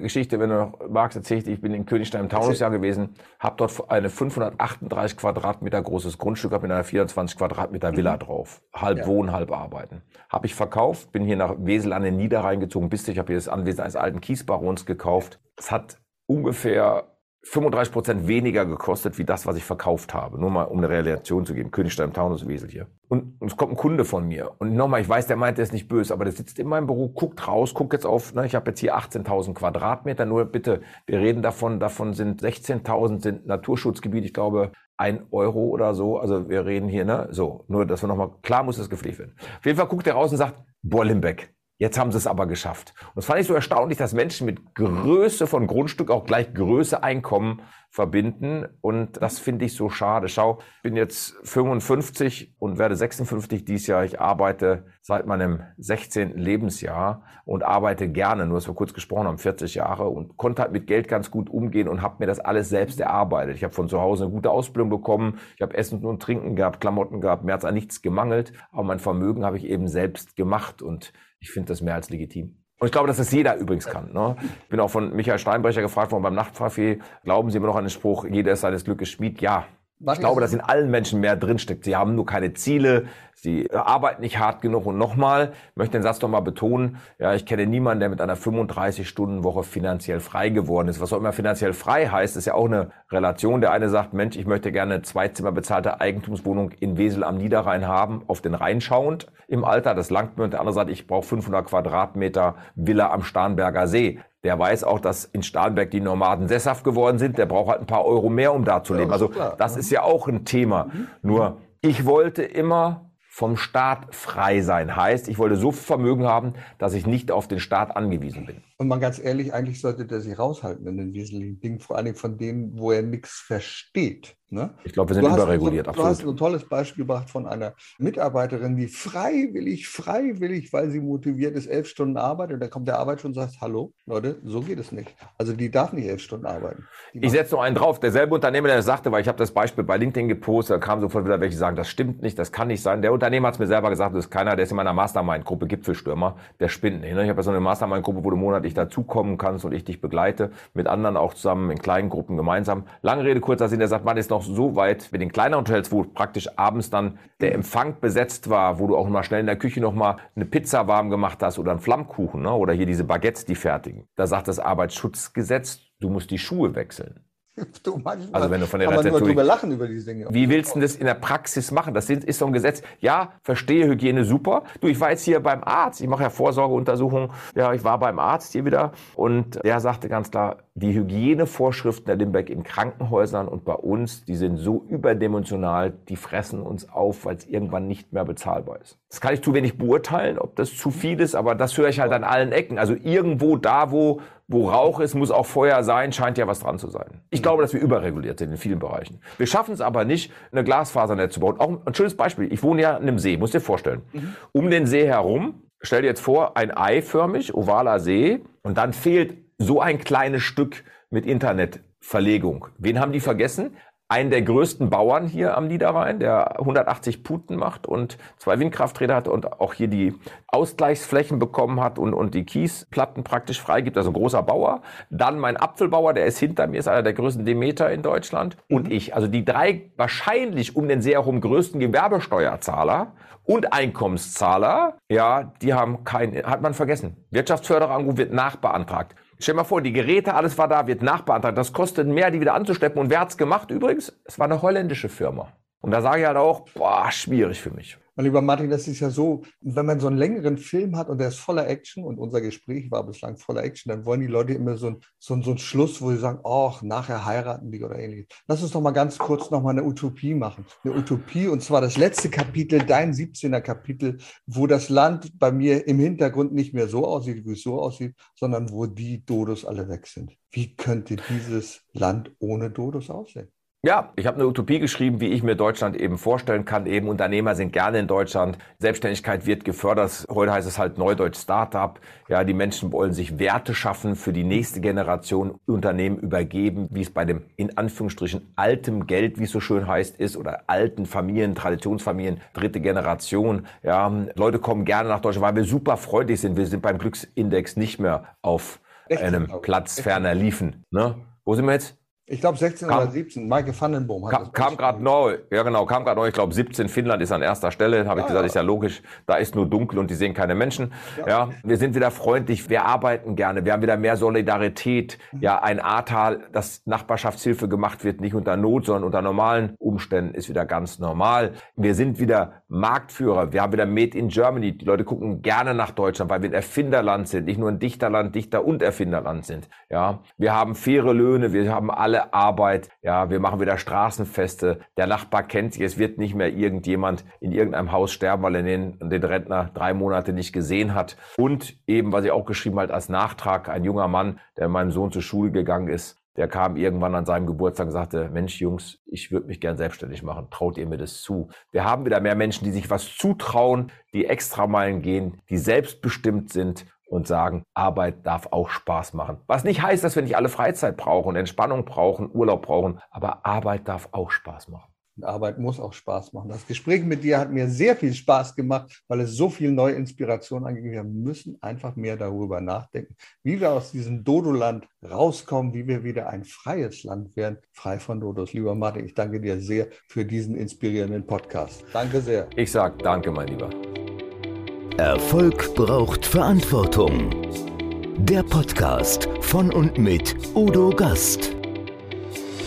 Geschichte, wenn du noch magst, erzähle ich ich bin in Königstein im Taunusjahr gewesen, habe dort eine 538 Quadratmeter großes Grundstück gehabt mit einer 24 Quadratmeter Villa mhm. drauf. Halb ja. wohnen, halb arbeiten. Habe ich verkauft, bin hier nach Wesel an den Niederrhein gezogen, bis ich habe hier das Anwesen eines alten Kiesbarons gekauft. Es hat ungefähr 35 Prozent weniger gekostet, wie das, was ich verkauft habe. Nur mal, um eine Relation zu geben. Königstein Taunus Wesel hier. Und, und es kommt ein Kunde von mir. Und nochmal, ich weiß, der meint, der ist nicht böse, aber der sitzt in meinem Büro, guckt raus, guckt jetzt auf, ne, ich habe jetzt hier 18.000 Quadratmeter. Nur bitte, wir reden davon, davon sind 16.000 sind Naturschutzgebiet. Ich glaube, ein Euro oder so. Also wir reden hier, ne, so. Nur, dass wir nochmal, klar muss das gepflegt werden. Auf jeden Fall guckt er raus und sagt, boah, Limbeck, Jetzt haben sie es aber geschafft. Und das fand ich so erstaunlich, dass Menschen mit Größe von Grundstück auch gleich Größe Einkommen verbinden. Und das finde ich so schade. Schau, ich bin jetzt 55 und werde 56 dieses Jahr. Ich arbeite seit meinem 16. Lebensjahr und arbeite gerne, nur dass wir kurz gesprochen haben, 40 Jahre und konnte halt mit Geld ganz gut umgehen und habe mir das alles selbst erarbeitet. Ich habe von zu Hause eine gute Ausbildung bekommen. Ich habe Essen und Trinken gehabt, Klamotten gehabt. Mir hat an nichts gemangelt. Aber mein Vermögen habe ich eben selbst gemacht und ich finde das mehr als legitim. Und ich glaube, dass das jeder übrigens kann. Ne? Ich bin auch von Michael Steinbrecher gefragt worden beim Nachtcafé, glauben Sie immer noch an den Spruch, jeder ist seines Glückes Schmied? Ja, ich glaube, dass in allen Menschen mehr drinsteckt. Sie haben nur keine Ziele, sie arbeiten nicht hart genug. Und nochmal, ich möchte den Satz nochmal betonen, ja, ich kenne niemanden, der mit einer 35-Stunden-Woche finanziell frei geworden ist. Was auch immer finanziell frei heißt, ist ja auch eine Relation. Der eine sagt, Mensch, ich möchte gerne eine Zweizimmer bezahlte Eigentumswohnung in Wesel am Niederrhein haben, auf den Rhein schauend im Alter, das langt mir. Und der andere sagt, ich brauche 500 Quadratmeter Villa am Starnberger See der weiß auch, dass in Starnberg die Nomaden sesshaft geworden sind. Der braucht halt ein paar Euro mehr, um da zu leben. Also das ist ja auch ein Thema. Mhm. Nur ich wollte immer vom Staat frei sein. Heißt, ich wollte so viel Vermögen haben, dass ich nicht auf den Staat angewiesen bin. Und mal ganz ehrlich, eigentlich sollte der sich raushalten in den wesentlichen Dingen, vor allem von denen, wo er nichts versteht. Ne? Ich glaube, wir sind du überreguliert. Hast, du hast ein tolles Beispiel gebracht von einer Mitarbeiterin, die freiwillig, freiwillig, weil sie motiviert ist, elf Stunden arbeitet. Und dann kommt der Arbeit und sagt, hallo, Leute, so geht es nicht. Also die darf nicht elf Stunden arbeiten. Die ich setze noch einen drauf. Derselbe Unternehmer, der sagte, weil ich habe das Beispiel bei LinkedIn gepostet, da kam sofort wieder welche sagen, das stimmt nicht, das kann nicht sein. Der Unternehmer hat es mir selber gesagt, das ist keiner, der ist in meiner Mastermind-Gruppe Gipfelstürmer, der spinnt nicht. Ne? Ich habe ja so eine Mastermind-Gruppe, wo du monatlich dazukommen kannst und ich dich begleite, mit anderen auch zusammen in kleinen Gruppen gemeinsam. Lange Rede, kurzer Sinn, der sagt, man ist noch so weit, mit den kleineren Hotels, wo praktisch abends dann der Empfang besetzt war, wo du auch mal schnell in der Küche noch mal eine Pizza warm gemacht hast oder einen Flammkuchen ne? oder hier diese Baguettes, die fertigen. Da sagt das Arbeitsschutzgesetz, du musst die Schuhe wechseln. Du, manchmal also wenn du von der kann man nur drüber lachen über diese Dinge. Wie willst du das in der Praxis machen? Das ist so ein Gesetz. Ja, verstehe Hygiene super. Du, ich war jetzt hier beim Arzt. Ich mache ja Vorsorgeuntersuchungen. Ja, ich war beim Arzt hier wieder und der sagte ganz klar, die Hygienevorschriften der Limbeck in Krankenhäusern und bei uns, die sind so überdimensional, die fressen uns auf, weil es irgendwann nicht mehr bezahlbar ist. Das kann ich zu wenig beurteilen, ob das zu viel ist, aber das höre ich halt an allen Ecken. Also irgendwo da, wo, wo Rauch ist, muss auch Feuer sein, scheint ja was dran zu sein. Ich glaube, dass wir überreguliert sind in vielen Bereichen. Wir schaffen es aber nicht, eine Glasfasernetz zu bauen. Auch ein schönes Beispiel. Ich wohne ja in einem See, musst dir vorstellen. Mhm. Um den See herum, stell dir jetzt vor, ein eiförmig, ovaler See und dann fehlt so ein kleines Stück mit Internetverlegung. Wen haben die vergessen? Einen der größten Bauern hier am Niederrhein, der 180 Puten macht und zwei Windkrafträder hat und auch hier die Ausgleichsflächen bekommen hat und, und die Kiesplatten praktisch freigibt, also ein großer Bauer. Dann mein Apfelbauer, der ist hinter mir, ist einer der größten Demeter in Deutschland. Und mhm. ich. Also die drei wahrscheinlich um den See herum größten Gewerbesteuerzahler und Einkommenszahler, ja, die haben kein, hat man vergessen. Wirtschaftsförderanruf wird nachbeantragt. Stell dir mal vor, die Geräte, alles war da, wird nachbeantragt. Das kostet mehr, die wieder anzusteppen. Und wer hat's gemacht übrigens? Es war eine holländische Firma. Und da sage ich halt auch, boah, schwierig für mich. Mein lieber Martin, das ist ja so, wenn man so einen längeren Film hat und der ist voller Action und unser Gespräch war bislang voller Action, dann wollen die Leute immer so, ein, so, so einen Schluss, wo sie sagen, ach, nachher heiraten die oder ähnliches. Lass uns doch mal ganz kurz nochmal eine Utopie machen. Eine Utopie und zwar das letzte Kapitel, dein 17er Kapitel, wo das Land bei mir im Hintergrund nicht mehr so aussieht, wie es so aussieht, sondern wo die Dodos alle weg sind. Wie könnte dieses Land ohne Dodos aussehen? Ja, ich habe eine Utopie geschrieben, wie ich mir Deutschland eben vorstellen kann. Eben Unternehmer sind gerne in Deutschland. Selbstständigkeit wird gefördert. Heute heißt es halt Neudeutsch Startup. Ja, die Menschen wollen sich Werte schaffen für die nächste Generation, Unternehmen übergeben, wie es bei dem in Anführungsstrichen altem Geld, wie es so schön heißt, ist oder alten Familien, Traditionsfamilien, dritte Generation. Ja, Leute kommen gerne nach Deutschland, weil wir super freundlich sind. Wir sind beim Glücksindex nicht mehr auf einem Platz ferner liefen. Ne? Wo sind wir jetzt? Ich glaube 16 kam, oder 17. Maike Vandenboom hat kam. Kam gerade neu. Ja, genau, kam gerade neu. Ich glaube 17. Finnland ist an erster Stelle. Habe ich gesagt, ja. ist ja logisch. Da ist nur dunkel und die sehen keine Menschen. Ja. ja. wir sind wieder freundlich. Wir arbeiten gerne. Wir haben wieder mehr Solidarität. Mhm. Ja, ein Ahrtal, das Nachbarschaftshilfe gemacht wird, nicht unter Not, sondern unter normalen Umständen, ist wieder ganz normal. Wir sind wieder Marktführer. Wir haben wieder Made in Germany. Die Leute gucken gerne nach Deutschland, weil wir ein Erfinderland sind. Nicht nur ein Dichterland, Dichter und Erfinderland sind. Ja, wir haben faire Löhne. Wir haben alle Arbeit. Ja, wir machen wieder Straßenfeste. Der Nachbar kennt sich. Es wird nicht mehr irgendjemand in irgendeinem Haus sterben, weil er den, den Rentner drei Monate nicht gesehen hat. Und eben, was ich auch geschrieben habe als Nachtrag, ein junger Mann, der meinem Sohn zur Schule gegangen ist, der kam irgendwann an seinem Geburtstag und sagte, Mensch, Jungs, ich würde mich gern selbstständig machen. Traut ihr mir das zu? Wir haben wieder mehr Menschen, die sich was zutrauen, die extra Meilen gehen, die selbstbestimmt sind und sagen, Arbeit darf auch Spaß machen. Was nicht heißt, dass wir nicht alle Freizeit brauchen, Entspannung brauchen, Urlaub brauchen, aber Arbeit darf auch Spaß machen. Arbeit muss auch Spaß machen. Das Gespräch mit dir hat mir sehr viel Spaß gemacht, weil es so viel neue Inspiration angegeben hat. Wir müssen einfach mehr darüber nachdenken, wie wir aus diesem Dodo-Land rauskommen, wie wir wieder ein freies Land werden, frei von Dodos. Lieber Martin, ich danke dir sehr für diesen inspirierenden Podcast. Danke sehr. Ich sage danke, mein Lieber. Erfolg braucht Verantwortung. Der Podcast von und mit Udo Gast.